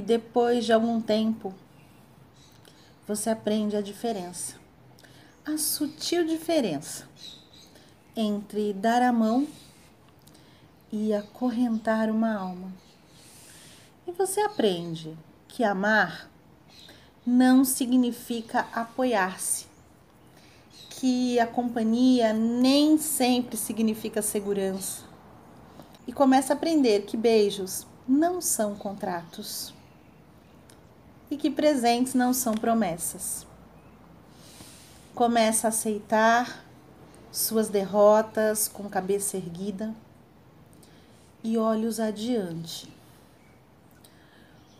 E depois de algum tempo, você aprende a diferença, a sutil diferença entre dar a mão e acorrentar uma alma. E você aprende que amar não significa apoiar-se, que a companhia nem sempre significa segurança. E começa a aprender que beijos não são contratos e que presentes não são promessas. Começa a aceitar suas derrotas com cabeça erguida e olhos adiante,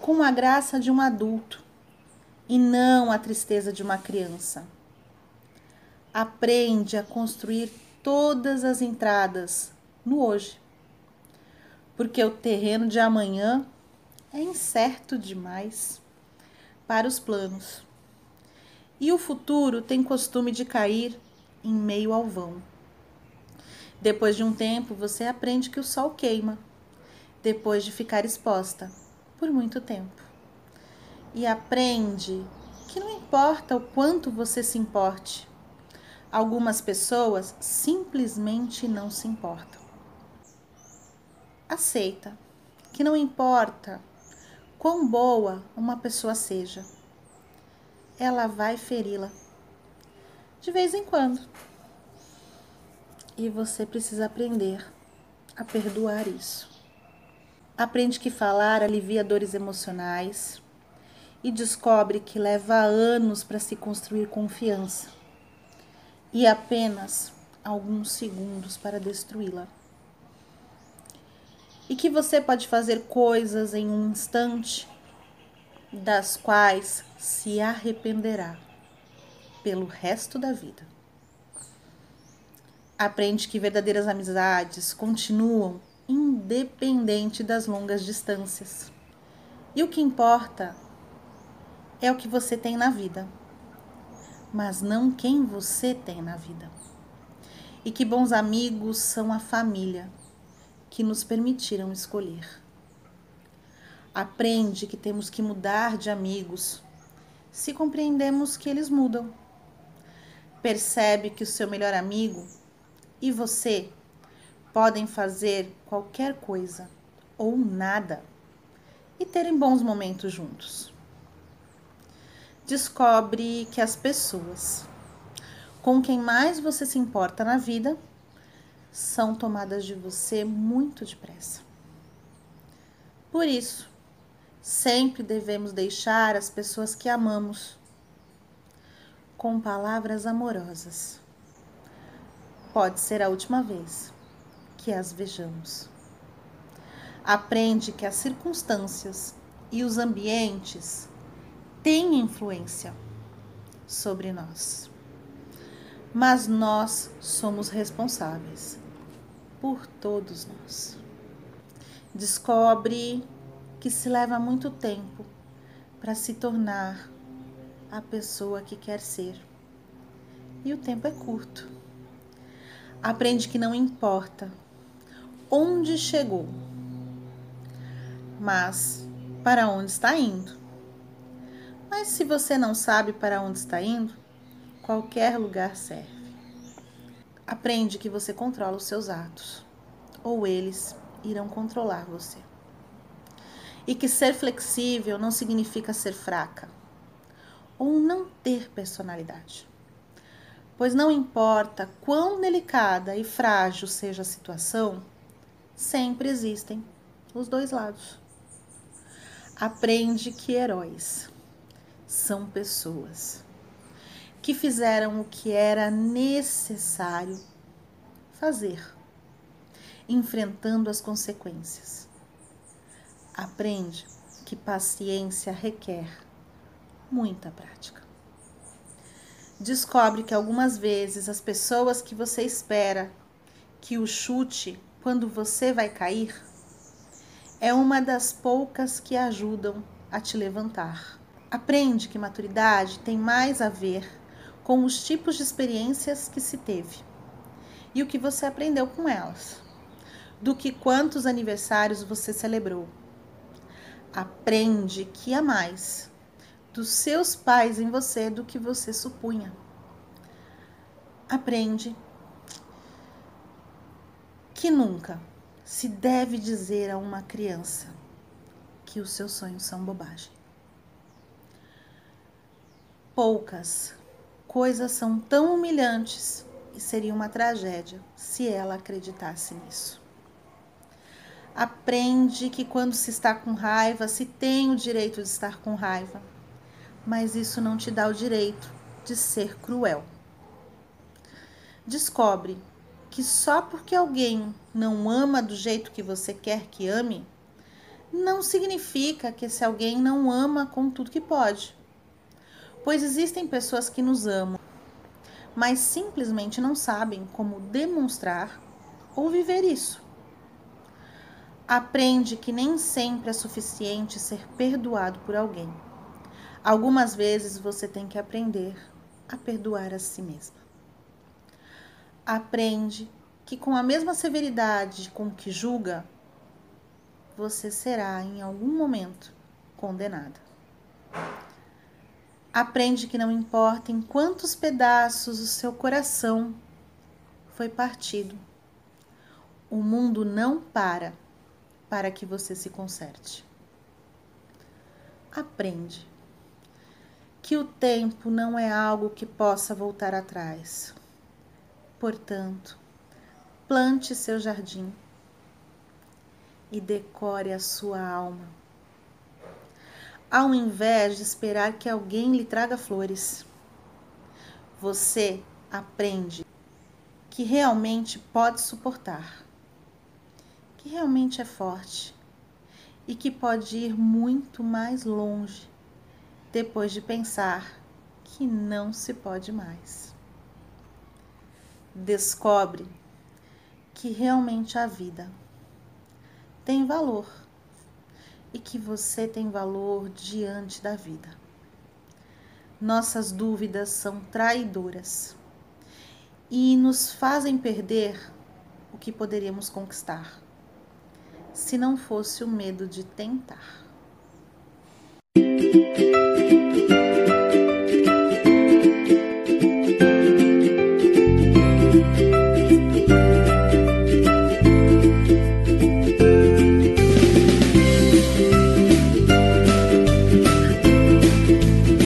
com a graça de um adulto e não a tristeza de uma criança. Aprende a construir todas as entradas no hoje, porque o terreno de amanhã é incerto demais para os planos. E o futuro tem costume de cair em meio ao vão. Depois de um tempo, você aprende que o sol queima, depois de ficar exposta por muito tempo. E aprende que não importa o quanto você se importe, algumas pessoas simplesmente não se importam. Aceita que não importa quão boa uma pessoa seja, ela vai feri-la de vez em quando. E você precisa aprender a perdoar isso. Aprende que falar alivia dores emocionais e descobre que leva anos para se construir confiança e apenas alguns segundos para destruí-la e que você pode fazer coisas em um instante das quais se arrependerá pelo resto da vida. Aprende que verdadeiras amizades continuam independente das longas distâncias. E o que importa é o que você tem na vida, mas não quem você tem na vida. E que bons amigos são a família que nos permitiram escolher. Aprende que temos que mudar de amigos se compreendemos que eles mudam. Percebe que o seu melhor amigo e você podem fazer qualquer coisa ou nada e terem bons momentos juntos. Descobre que as pessoas com quem mais você se importa na vida são tomadas de você muito depressa. Por isso, sempre devemos deixar as pessoas que amamos com palavras amorosas. Pode ser a última vez que as vejamos. Aprende que as circunstâncias e os ambientes têm influência sobre nós mas nós somos responsáveis por todos nós. Descobre que se leva muito tempo para se tornar a pessoa que quer ser. E o tempo é curto. Aprende que não importa onde chegou, mas para onde está indo. Mas se você não sabe para onde está indo, qualquer lugar serve. Aprende que você controla os seus atos, ou eles irão controlar você. E que ser flexível não significa ser fraca ou não ter personalidade. Pois não importa quão delicada e frágil seja a situação, sempre existem os dois lados. Aprende que heróis são pessoas que fizeram o que era necessário fazer, enfrentando as consequências. Aprende que paciência requer muita prática. Descobre que algumas vezes as pessoas que você espera que o chute quando você vai cair é uma das poucas que ajudam a te levantar. Aprende que maturidade tem mais a ver com os tipos de experiências que se teve e o que você aprendeu com elas, do que quantos aniversários você celebrou. Aprende que há mais dos seus pais em você do que você supunha. Aprende que nunca se deve dizer a uma criança que os seus sonhos são bobagem. Poucas coisas são tão humilhantes e seria uma tragédia se ela acreditasse nisso. Aprende que quando se está com raiva, se tem o direito de estar com raiva, mas isso não te dá o direito de ser cruel. Descobre que só porque alguém não ama do jeito que você quer que ame, não significa que esse alguém não ama com tudo que pode. Pois existem pessoas que nos amam, mas simplesmente não sabem como demonstrar ou viver isso. Aprende que nem sempre é suficiente ser perdoado por alguém. Algumas vezes você tem que aprender a perdoar a si mesma. Aprende que com a mesma severidade com que julga, você será em algum momento condenada. Aprende que não importa em quantos pedaços o seu coração foi partido, o mundo não para para que você se conserte. Aprende que o tempo não é algo que possa voltar atrás. Portanto, plante seu jardim e decore a sua alma. Ao invés de esperar que alguém lhe traga flores, você aprende que realmente pode suportar que realmente é forte e que pode ir muito mais longe depois de pensar que não se pode mais. Descobre que realmente a vida tem valor e que você tem valor diante da vida. Nossas dúvidas são traidoras e nos fazem perder o que poderíamos conquistar se não fosse o medo de tentar.